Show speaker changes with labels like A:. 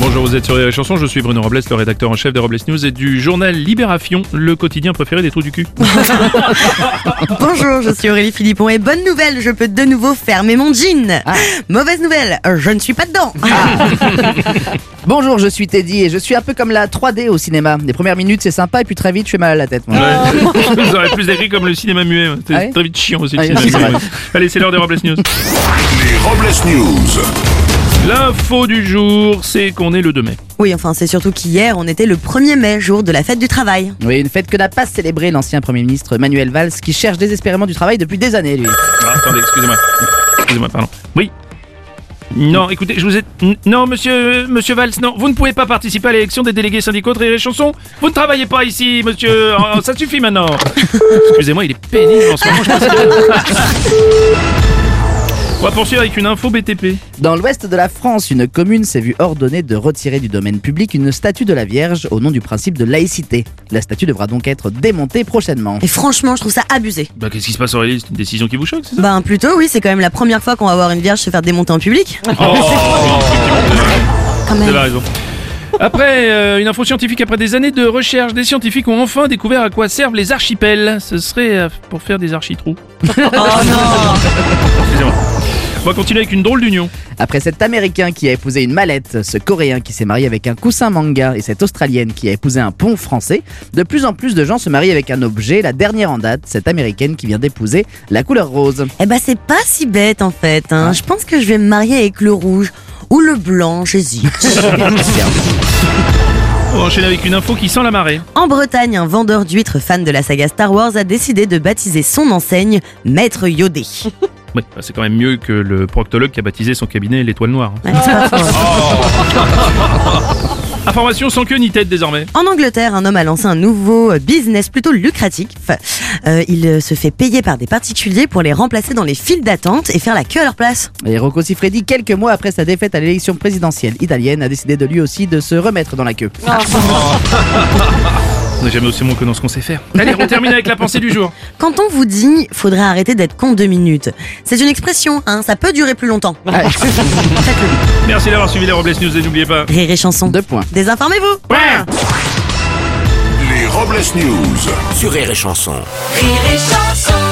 A: Bonjour, vous êtes sur les chansons, je suis Bruno Robles, le rédacteur en chef des Robles News et du journal Libération, le quotidien préféré des trous du cul.
B: Bonjour, je suis Aurélie Philippon et bonne nouvelle, je peux de nouveau fermer mon jean. Mauvaise nouvelle, je ne suis pas dedans.
C: Bonjour, je suis Teddy et je suis un peu comme la 3D au cinéma. Les premières minutes c'est sympa et puis très vite je fais mal à la tête. moi.
A: Ouais. Vous aurez plus décrit comme le cinéma muet, c'est
C: Ah ouais
A: très vite chiant aussi le
C: Ah
A: cinéma muet. Allez, c'est l'heure des Robles News.
D: Les Robles News.
A: L'info du jour, c'est qu'on est le 2 mai.
B: Oui, enfin c'est surtout qu'hier on était le 1er mai, jour de la fête du travail.
C: Oui, une fête que n'a pas célébré l'ancien Premier ministre Manuel Valls qui cherche désespérément du travail depuis des années lui.
A: Ah, attendez, excusez-moi. Excusez-moi, pardon. Oui. Non, écoutez, je vous ai... Non, monsieur, monsieur Valls, non, vous ne pouvez pas participer à l'élection des délégués syndicaux de Rire et Chanson. Vous ne travaillez pas ici, monsieur. Oh, ça suffit maintenant. Excusez-moi, il est pénible en ce moment. Je pense que- On va poursuivre avec une info BTP.
C: Dans l'ouest de la France, une commune s'est vue ordonner de retirer du domaine public une statue de la Vierge au nom du principe de laïcité. La statue devra donc être démontée prochainement.
B: Et franchement, je trouve ça abusé.
A: Bah, qu'est-ce qui se passe, Aurélie? C'est une décision qui vous choque, c'est ça?
B: Ben plutôt oui, c'est quand même la première fois qu'on va voir une vierge se faire démonter en public.
A: Oh,
B: Quand
A: Vous
B: même.
A: avez raison. Après, euh, une info scientifique, après des années de recherche, des scientifiques ont enfin découvert à quoi servent les archipels. Ce serait euh, pour faire des architrous.
B: Oh non
A: Excusez-moi. On va continuer avec une drôle d'union.
C: Après cet Américain qui a épousé une mallette, ce Coréen qui s'est marié avec un coussin manga et cette Australienne qui a épousé un pont français, de plus en plus de gens se marient avec un objet. La dernière en date, cette Américaine qui vient d'épouser la couleur rose.
B: Eh ben c'est pas si bête en fait. Hein. Je pense que je vais me marier avec le rouge ou le blanc, j'hésite.
A: On va enchaîner avec une info qui sent la marée.
B: En Bretagne, un vendeur d'huîtres fan de la saga Star Wars a décidé de baptiser son enseigne Maître Yodé.
A: Bah, c'est quand même mieux que le proctologue qui a baptisé son cabinet l'étoile noire. hein.
B: Faux.
A: Information sans queue ni tête désormais.
B: En Angleterre, un homme a lancé un nouveau business plutôt lucratif. Euh, il euh, se fait payer par des particuliers pour les remplacer dans les files d'attente et faire la queue à leur place.
C: Et Rocco Siffredi, quelques mois après sa défaite à l'élection présidentielle italienne, a décidé de lui aussi de se remettre dans la queue.
A: On n'est jamais aussi bon que dans ce qu'on sait faire. Allez, on termine avec la pensée du jour.
B: Quand on vous dit faudrait arrêter d'être con deux minutes, c'est une expression, hein, ça peut durer plus longtemps.
A: Merci d'avoir suivi les Robles News et n'oubliez pas.
B: Rire et chanson.
C: Deux points.
B: Désinformez-vous.
A: Ouais
D: Les Robles News.
E: Sur Rire et Chanson.
F: Rire et chanson